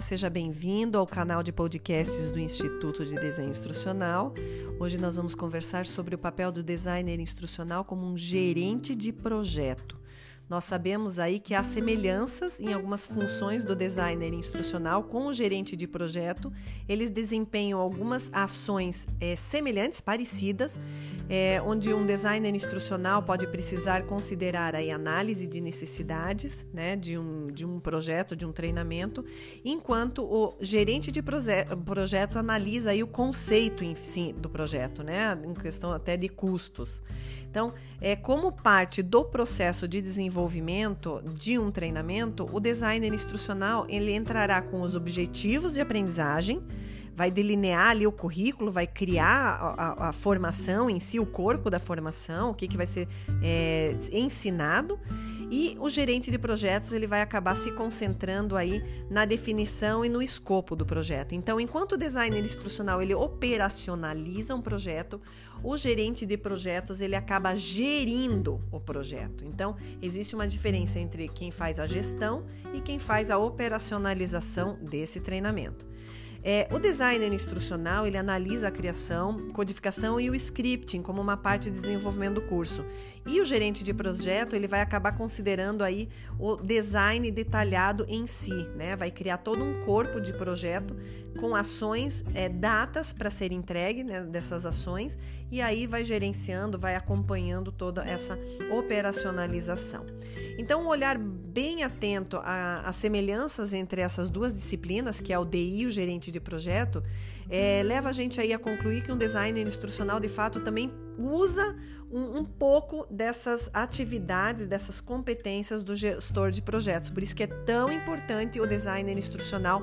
seja bem-vindo ao canal de podcasts do Instituto de Desenho Instrucional. Hoje nós vamos conversar sobre o papel do designer instrucional como um gerente de projeto. Nós sabemos aí que há semelhanças em algumas funções do designer instrucional com o gerente de projeto. Eles desempenham algumas ações é, semelhantes, parecidas, é, onde um designer instrucional pode precisar considerar aí análise de necessidades né, de, um, de um projeto, de um treinamento, enquanto o gerente de projetos analisa aí o conceito em si do projeto, né, em questão até de custos. Então, é, como parte do processo de desenvolvimento de um treinamento, o designer instrucional ele entrará com os objetivos de aprendizagem, vai delinear ali o currículo, vai criar a, a, a formação em si, o corpo da formação, o que, que vai ser é, ensinado e o gerente de projetos ele vai acabar se concentrando aí na definição e no escopo do projeto. Então, enquanto o designer instrucional ele operacionaliza um projeto, o gerente de projetos ele acaba gerindo o projeto. Então, existe uma diferença entre quem faz a gestão e quem faz a operacionalização desse treinamento. É, o designer instrucional ele analisa a criação, codificação e o scripting como uma parte de desenvolvimento do curso. E o gerente de projeto ele vai acabar considerando aí o design detalhado em si, né? Vai criar todo um corpo de projeto com ações, é, datas para ser entregue né, dessas ações e aí vai gerenciando, vai acompanhando toda essa operacionalização. Então, um olhar bem atento às semelhanças entre essas duas disciplinas, que é o DI e o gerente de projeto, é, leva a gente aí a concluir que um designer instrucional de fato também usa um, um, pouco dessas atividades, dessas competências do gestor de projetos. Por isso que é tão importante o designer instrucional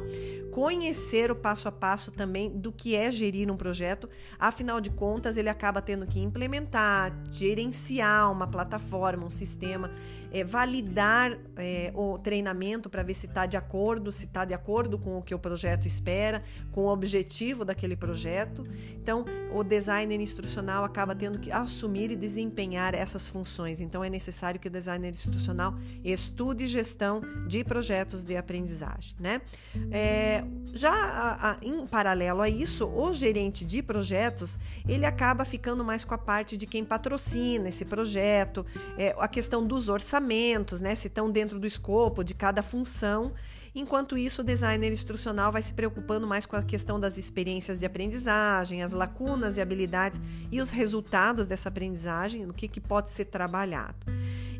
conhecer o passo a passo também do que é gerir um projeto. Afinal de contas, ele acaba tendo que implementar, gerenciar uma plataforma, um sistema, é, validar é, o treinamento para ver se está de acordo, se está de acordo com o que o projeto espera, com o objetivo daquele projeto. Então, o designer instrucional acaba tendo que assumir e desempenhar essas funções. Então, é necessário que o designer instrucional estude gestão de projetos de aprendizagem, né? É, já a, a, em paralelo a isso, o gerente de projetos ele acaba ficando mais com a parte de quem patrocina esse projeto, é, a questão dos orçamentos, né? Se estão dentro do escopo de cada função. Enquanto isso, o designer instrucional vai se preocupando mais com a questão das experiências de aprendizagem, as lacunas e habilidades e os resultados dessa aprendizagem, no que, que pode ser trabalhado.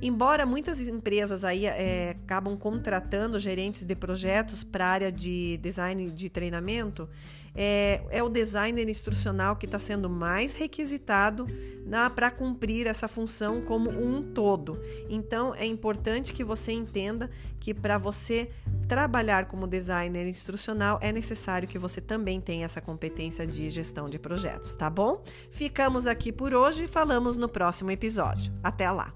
Embora muitas empresas aí é, acabam contratando gerentes de projetos para a área de design de treinamento, é, é o designer instrucional que está sendo mais requisitado para cumprir essa função como um todo. Então é importante que você entenda que para você trabalhar como designer instrucional é necessário que você também tenha essa competência de gestão de projetos, tá bom? Ficamos aqui por hoje e falamos no próximo episódio. Até lá!